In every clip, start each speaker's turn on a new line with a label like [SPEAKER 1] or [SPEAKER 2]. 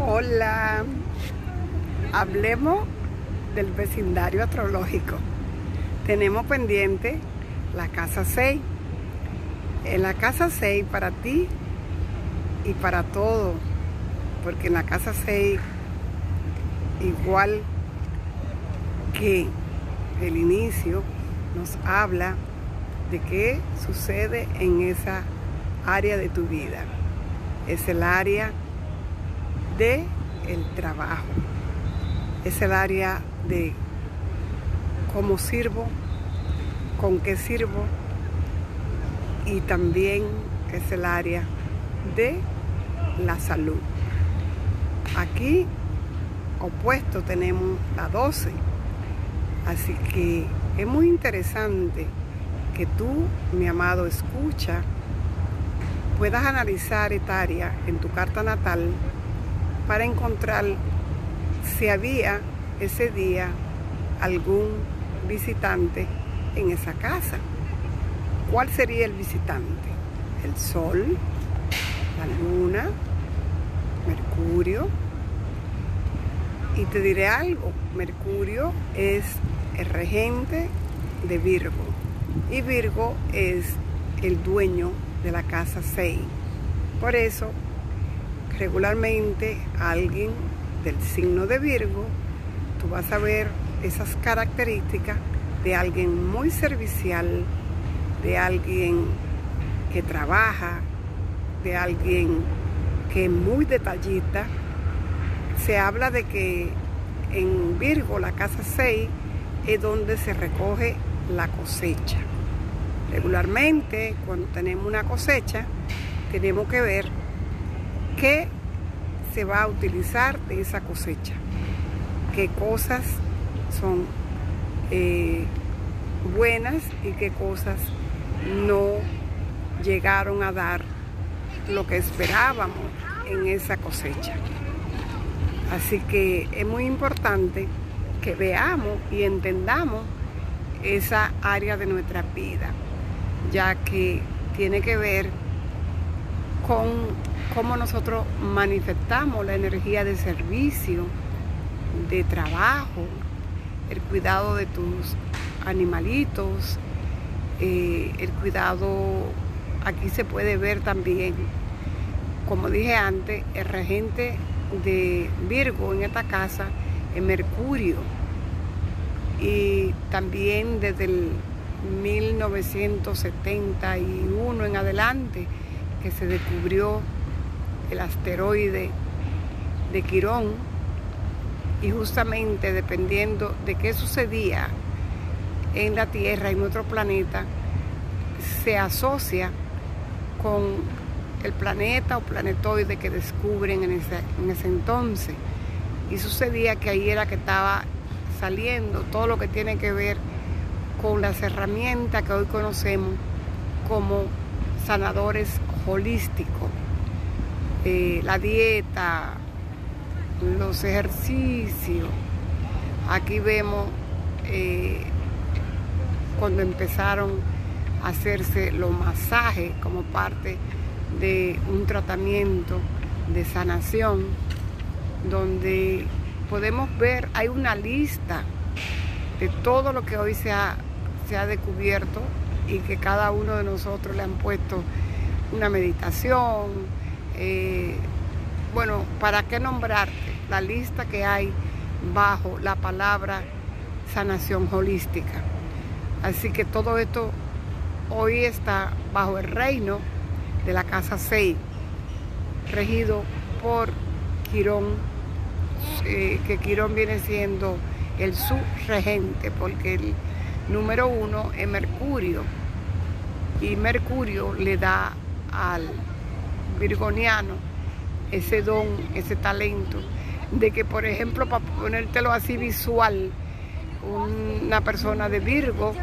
[SPEAKER 1] Hola, hablemos del vecindario astrológico. Tenemos pendiente la casa 6. En la casa 6 para ti y para todo, porque en la casa 6, igual que el inicio, nos habla de qué sucede en esa área de tu vida. Es el área de el trabajo. Es el área de cómo sirvo, con qué sirvo y también es el área de la salud. Aquí opuesto tenemos la 12. Así que es muy interesante que tú, mi amado, escucha, puedas analizar esta área en tu carta natal para encontrar si había ese día algún visitante en esa casa. ¿Cuál sería el visitante? El sol, la luna, Mercurio. Y te diré algo, Mercurio es el regente de Virgo y Virgo es el dueño de la casa 6. Por eso regularmente alguien del signo de Virgo, tú vas a ver esas características de alguien muy servicial, de alguien que trabaja, de alguien que es muy detallista. Se habla de que en Virgo, la casa 6, es donde se recoge la cosecha. Regularmente, cuando tenemos una cosecha, tenemos que ver qué se va a utilizar de esa cosecha, qué cosas son eh, buenas y qué cosas no llegaron a dar lo que esperábamos en esa cosecha. Así que es muy importante que veamos y entendamos esa área de nuestra vida, ya que tiene que ver con cómo nosotros manifestamos la energía de servicio, de trabajo, el cuidado de tus animalitos, eh, el cuidado, aquí se puede ver también, como dije antes, el regente de Virgo en esta casa es Mercurio. Y también desde el 1971 en adelante, que se descubrió el asteroide de Quirón y justamente dependiendo de qué sucedía en la Tierra, en nuestro planeta, se asocia con el planeta o planetoide que descubren en ese, en ese entonces. Y sucedía que ahí era que estaba saliendo todo lo que tiene que ver con las herramientas que hoy conocemos como sanadores holísticos. Eh, la dieta, los ejercicios. Aquí vemos eh, cuando empezaron a hacerse los masajes como parte de un tratamiento de sanación, donde podemos ver, hay una lista de todo lo que hoy se ha, se ha descubierto y que cada uno de nosotros le han puesto una meditación, eh, bueno, ¿para qué nombrarte? La lista que hay bajo la palabra sanación holística. Así que todo esto hoy está bajo el reino de la casa 6, regido por Quirón, eh, que Quirón viene siendo el subregente, porque el número uno es Mercurio, y Mercurio le da al virgoniano ese don, ese talento, de que por ejemplo, para ponértelo así visual, una persona de Virgo,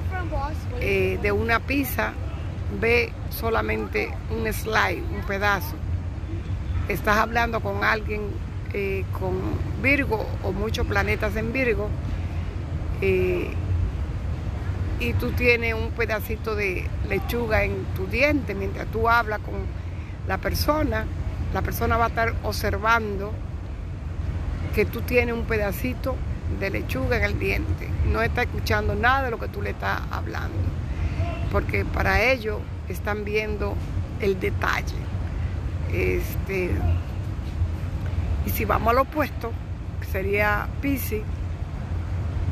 [SPEAKER 1] eh, de una pizza, ve solamente un slide, un pedazo. Estás hablando con alguien eh, con Virgo o muchos planetas en Virgo, eh, y tú tienes un pedacito de lechuga en tu diente mientras tú hablas con la persona, la persona va a estar observando que tú tienes un pedacito de lechuga en el diente. No está escuchando nada de lo que tú le estás hablando. Porque para ellos están viendo el detalle. Este, y si vamos al opuesto, sería Pisces,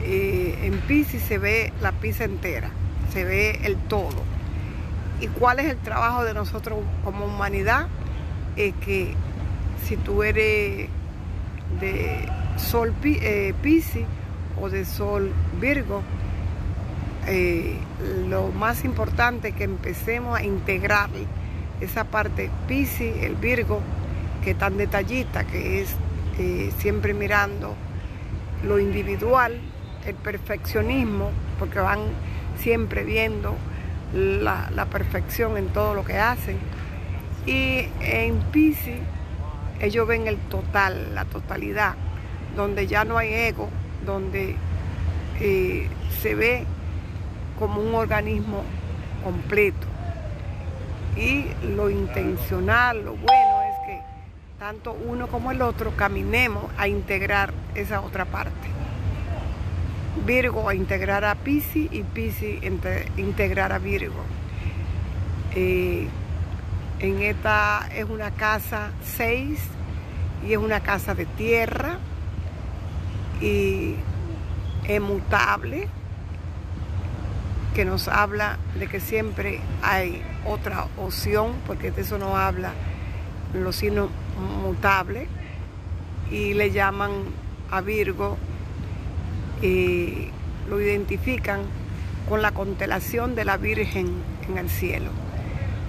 [SPEAKER 1] eh, en Pisces se ve la pizza entera, se ve el todo. ¿Y cuál es el trabajo de nosotros como humanidad? Es que si tú eres de Sol eh, Pisces o de Sol Virgo, eh, lo más importante es que empecemos a integrar esa parte Pisces, el Virgo, que es tan detallista, que es eh, siempre mirando lo individual, el perfeccionismo, porque van siempre viendo la, perfección en todo lo que hacen. Y en Pisces ellos ven el total, la totalidad, donde ya no hay ego, donde eh, se ve como un organismo completo. Y lo intencional, lo bueno es que tanto uno como el otro caminemos a integrar esa otra parte. Virgo a integrar a Pisces y Pisces integrar a Virgo. Eh, en esta es una casa 6 y es una casa de tierra y es mutable que nos habla de que siempre hay otra opción porque de eso no habla los signos mutables y le llaman a Virgo y lo identifican con la constelación de la Virgen en el cielo.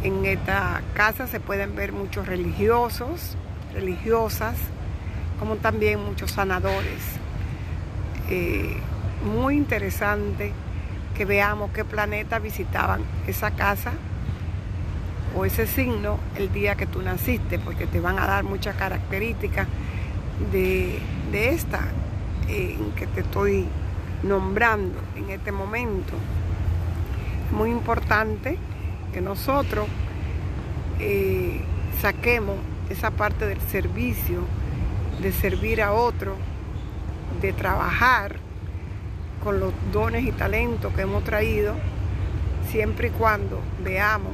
[SPEAKER 1] En esta casa se pueden ver muchos religiosos, religiosas, como también muchos sanadores. Eh, muy interesante que veamos qué planeta visitaban esa casa o ese signo el día que tú naciste, porque te van a dar muchas características de, de esta en que te estoy nombrando en este momento. Muy importante que nosotros eh, saquemos esa parte del servicio, de servir a otro, de trabajar con los dones y talentos que hemos traído, siempre y cuando veamos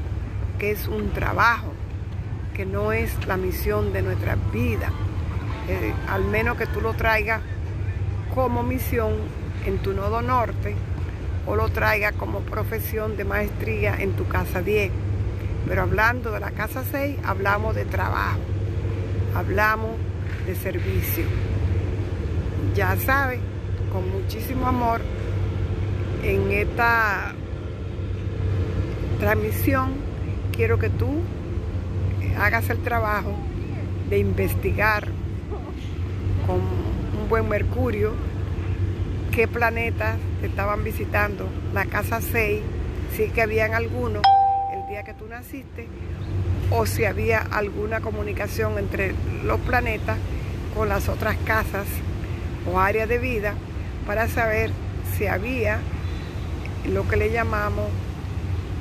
[SPEAKER 1] que es un trabajo, que no es la misión de nuestra vida. Eh, al menos que tú lo traigas como misión en tu nodo norte o lo traiga como profesión de maestría en tu casa 10. Pero hablando de la casa 6, hablamos de trabajo, hablamos de servicio. Ya sabes, con muchísimo amor, en esta transmisión quiero que tú hagas el trabajo de investigar con buen mercurio qué planetas estaban visitando la casa 6, si es que habían algunos el día que tú naciste, o si había alguna comunicación entre los planetas con las otras casas o áreas de vida para saber si había lo que le llamamos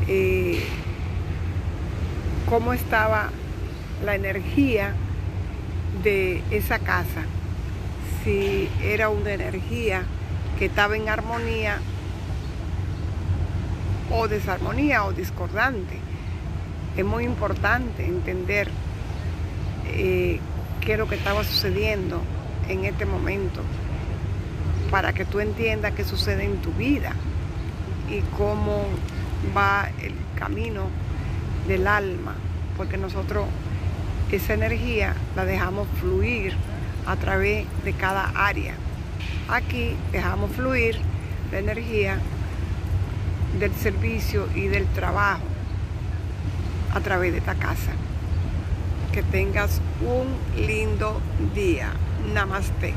[SPEAKER 1] eh, cómo estaba la energía de esa casa, si era una energía que estaba en armonía o desarmonía o discordante. Es muy importante entender eh, qué es lo que estaba sucediendo en este momento para que tú entiendas qué sucede en tu vida y cómo va el camino del alma, porque nosotros esa energía la dejamos fluir a través de cada área. Aquí dejamos fluir la energía del servicio y del trabajo a través de esta casa. Que tengas un lindo día. Namaste.